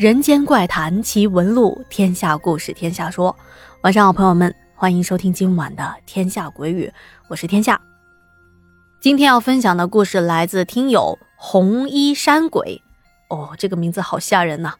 人间怪谈奇闻录，天下故事天下说。晚上好，朋友们，欢迎收听今晚的《天下鬼语》，我是天下。今天要分享的故事来自听友红衣山鬼。哦，这个名字好吓人呐！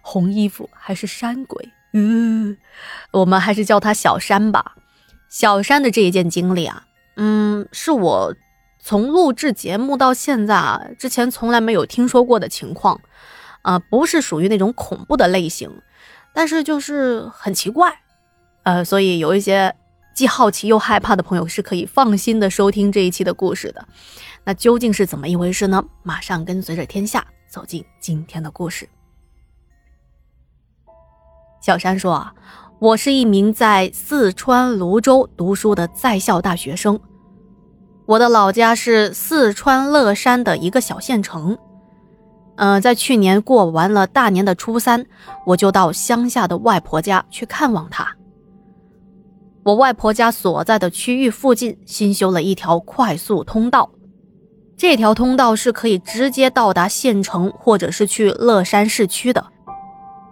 红衣服还是山鬼？嗯，我们还是叫他小山吧。小山的这一件经历啊，嗯，是我从录制节目到现在啊，之前从来没有听说过的情况。啊，不是属于那种恐怖的类型，但是就是很奇怪，呃，所以有一些既好奇又害怕的朋友是可以放心的收听这一期的故事的。那究竟是怎么一回事呢？马上跟随着天下走进今天的故事。小山说啊，我是一名在四川泸州读书的在校大学生，我的老家是四川乐山的一个小县城。嗯，在去年过完了大年的初三，我就到乡下的外婆家去看望她。我外婆家所在的区域附近新修了一条快速通道，这条通道是可以直接到达县城或者是去乐山市区的。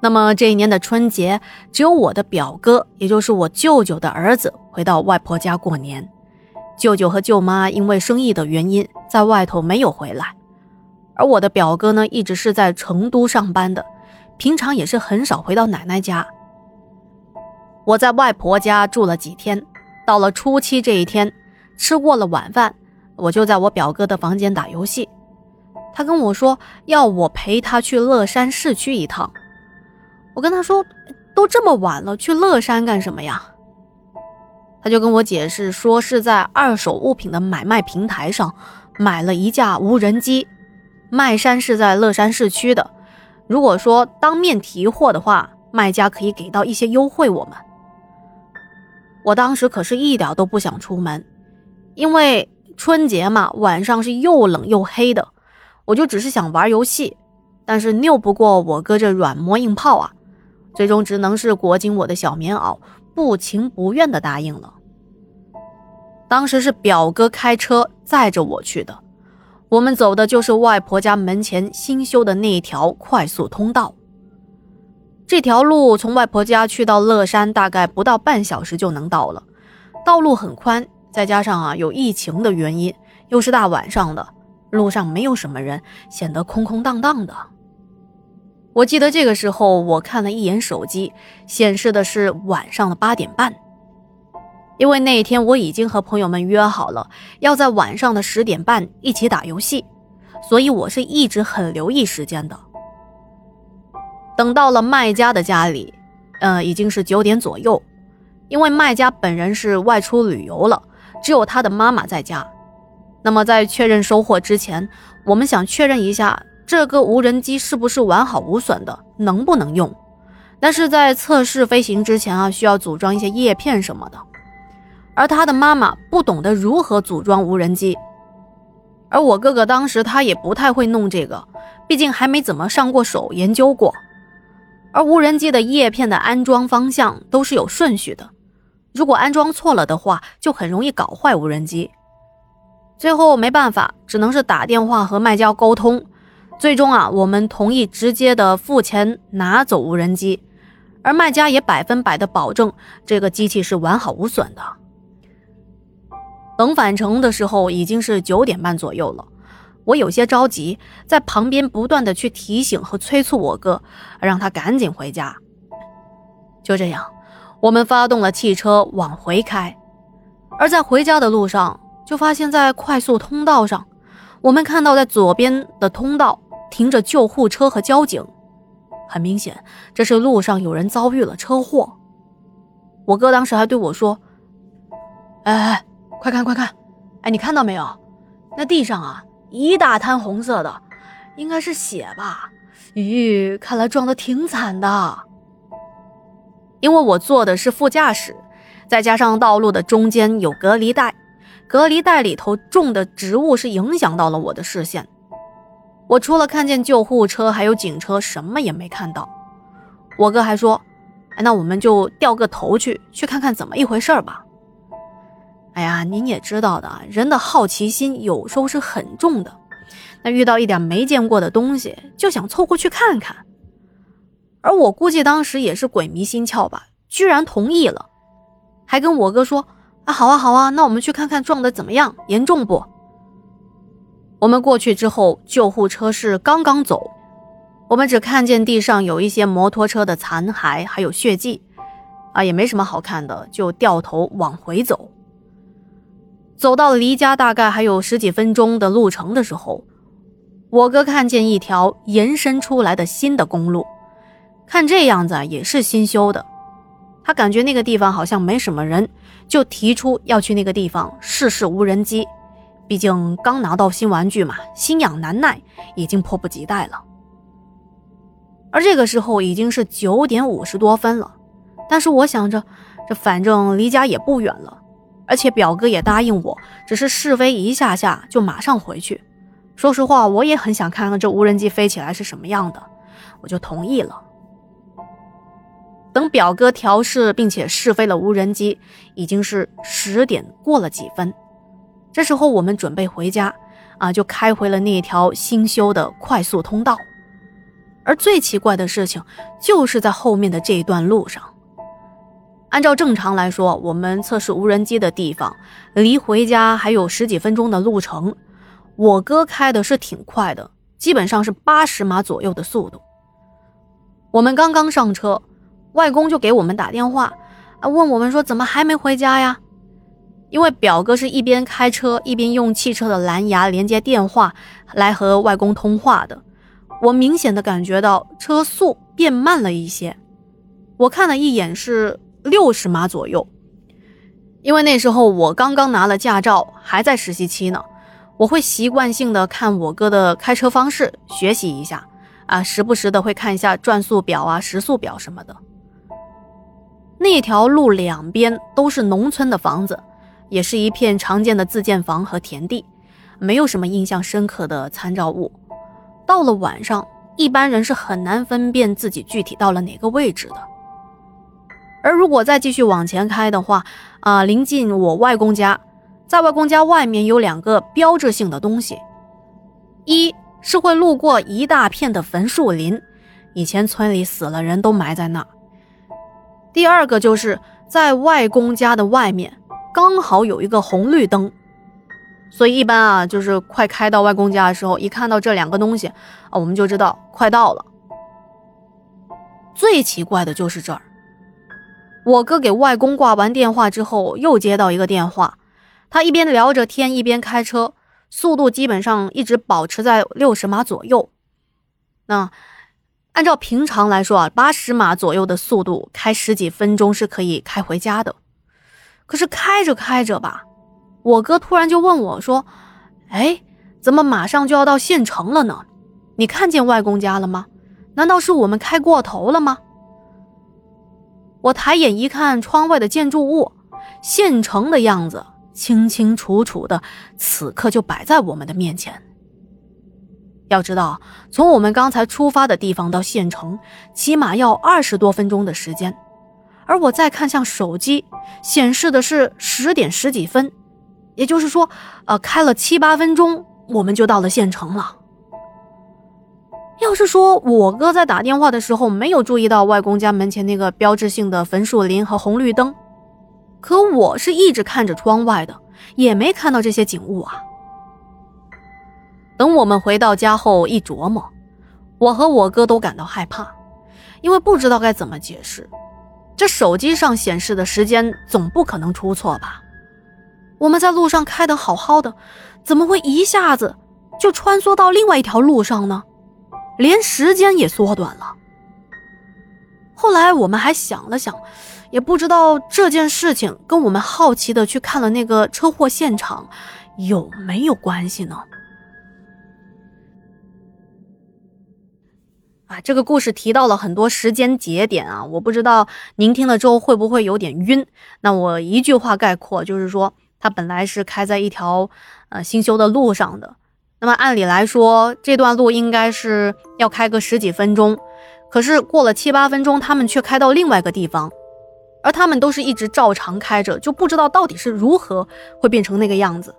那么这一年的春节，只有我的表哥，也就是我舅舅的儿子回到外婆家过年。舅舅和舅妈因为生意的原因，在外头没有回来。而我的表哥呢，一直是在成都上班的，平常也是很少回到奶奶家。我在外婆家住了几天，到了初七这一天，吃过了晚饭，我就在我表哥的房间打游戏。他跟我说要我陪他去乐山市区一趟。我跟他说，都这么晚了，去乐山干什么呀？他就跟我解释说，是在二手物品的买卖平台上买了一架无人机。卖山是在乐山市区的，如果说当面提货的话，卖家可以给到一些优惠。我们，我当时可是一点都不想出门，因为春节嘛，晚上是又冷又黑的，我就只是想玩游戏，但是拗不过我哥这软磨硬泡啊，最终只能是裹紧我的小棉袄，不情不愿的答应了。当时是表哥开车载着我去的。我们走的就是外婆家门前新修的那条快速通道。这条路从外婆家去到乐山，大概不到半小时就能到了。道路很宽，再加上啊有疫情的原因，又是大晚上的，路上没有什么人，显得空空荡荡的。我记得这个时候，我看了一眼手机，显示的是晚上的八点半。因为那一天我已经和朋友们约好了，要在晚上的十点半一起打游戏，所以我是一直很留意时间的。等到了卖家的家里，呃，已经是九点左右，因为卖家本人是外出旅游了，只有他的妈妈在家。那么在确认收货之前，我们想确认一下这个无人机是不是完好无损的，能不能用。但是在测试飞行之前啊，需要组装一些叶片什么的。而他的妈妈不懂得如何组装无人机，而我哥哥当时他也不太会弄这个，毕竟还没怎么上过手研究过。而无人机的叶片的安装方向都是有顺序的，如果安装错了的话，就很容易搞坏无人机。最后没办法，只能是打电话和卖家沟通。最终啊，我们同意直接的付钱拿走无人机，而卖家也百分百的保证这个机器是完好无损的。等返程的时候已经是九点半左右了，我有些着急，在旁边不断的去提醒和催促我哥，让他赶紧回家。就这样，我们发动了汽车往回开，而在回家的路上，就发现，在快速通道上，我们看到在左边的通道停着救护车和交警，很明显，这是路上有人遭遇了车祸。我哥当时还对我说：“哎哎。”快看快看，哎，你看到没有？那地上啊，一大滩红色的，应该是血吧？咦，看来撞得挺惨的。因为我坐的是副驾驶，再加上道路的中间有隔离带，隔离带里头种的植物是影响到了我的视线。我除了看见救护车还有警车，什么也没看到。我哥还说：“哎，那我们就掉个头去，去看看怎么一回事吧。”哎呀，您也知道的，人的好奇心有时候是很重的。那遇到一点没见过的东西，就想凑过去看看。而我估计当时也是鬼迷心窍吧，居然同意了，还跟我哥说：“啊，好啊，好啊，那我们去看看撞的怎么样，严重不？”我们过去之后，救护车是刚刚走，我们只看见地上有一些摩托车的残骸，还有血迹，啊，也没什么好看的，就掉头往回走。走到离家大概还有十几分钟的路程的时候，我哥看见一条延伸出来的新的公路。看这样子也是新修的，他感觉那个地方好像没什么人，就提出要去那个地方试试无人机。毕竟刚拿到新玩具嘛，心痒难耐，已经迫不及待了。而这个时候已经是九点五十多分了，但是我想着，这反正离家也不远了，而且表哥也答应我，只是试飞一下下就马上回去。说实话，我也很想看看这无人机飞起来是什么样的，我就同意了。等表哥调试并且试飞了无人机，已经是十点过了几分。这时候我们准备回家，啊，就开回了那条新修的快速通道。而最奇怪的事情就是在后面的这一段路上。按照正常来说，我们测试无人机的地方离回家还有十几分钟的路程。我哥开的是挺快的，基本上是八十码左右的速度。我们刚刚上车。外公就给我们打电话，问我们说怎么还没回家呀？因为表哥是一边开车一边用汽车的蓝牙连接电话来和外公通话的。我明显的感觉到车速变慢了一些，我看了一眼是六十码左右。因为那时候我刚刚拿了驾照，还在实习期呢，我会习惯性的看我哥的开车方式学习一下，啊，时不时的会看一下转速表啊、时速表什么的。那条路两边都是农村的房子，也是一片常见的自建房和田地，没有什么印象深刻的参照物。到了晚上，一般人是很难分辨自己具体到了哪个位置的。而如果再继续往前开的话，啊，临近我外公家，在外公家外面有两个标志性的东西，一是会路过一大片的坟树林，以前村里死了人都埋在那。第二个就是在外公家的外面，刚好有一个红绿灯，所以一般啊，就是快开到外公家的时候，一看到这两个东西啊，我们就知道快到了。最奇怪的就是这儿，我哥给外公挂完电话之后，又接到一个电话，他一边聊着天一边开车，速度基本上一直保持在六十码左右。那。按照平常来说啊，八十码左右的速度开十几分钟是可以开回家的。可是开着开着吧，我哥突然就问我说：“哎，怎么马上就要到县城了呢？你看见外公家了吗？难道是我们开过头了吗？”我抬眼一看窗外的建筑物，县城的样子清清楚楚的，此刻就摆在我们的面前。要知道，从我们刚才出发的地方到县城，起码要二十多分钟的时间。而我再看向手机，显示的是十点十几分，也就是说，呃，开了七八分钟，我们就到了县城了。要是说我哥在打电话的时候没有注意到外公家门前那个标志性的坟树林和红绿灯，可我是一直看着窗外的，也没看到这些景物啊。等我们回到家后，一琢磨，我和我哥都感到害怕，因为不知道该怎么解释。这手机上显示的时间总不可能出错吧？我们在路上开得好好的，怎么会一下子就穿梭到另外一条路上呢？连时间也缩短了。后来我们还想了想，也不知道这件事情跟我们好奇的去看了那个车祸现场有没有关系呢？啊，这个故事提到了很多时间节点啊，我不知道您听了之后会不会有点晕。那我一句话概括，就是说，它本来是开在一条呃新修的路上的。那么按理来说，这段路应该是要开个十几分钟，可是过了七八分钟，他们却开到另外一个地方，而他们都是一直照常开着，就不知道到底是如何会变成那个样子。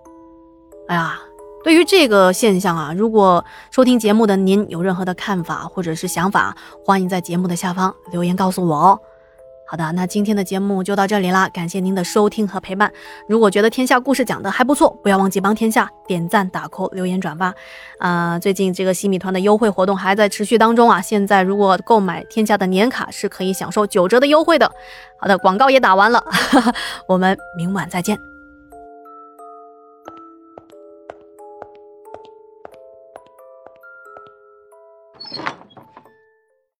哎呀，对于这个现象啊，如果收听节目的您有任何的看法或者是想法，欢迎在节目的下方留言告诉我哦。好的，那今天的节目就到这里啦，感谢您的收听和陪伴。如果觉得天下故事讲的还不错，不要忘记帮天下点赞、打 call、留言、转发。啊，最近这个西米团的优惠活动还在持续当中啊，现在如果购买天下的年卡是可以享受九折的优惠的。好的，广告也打完了，我们明晚再见。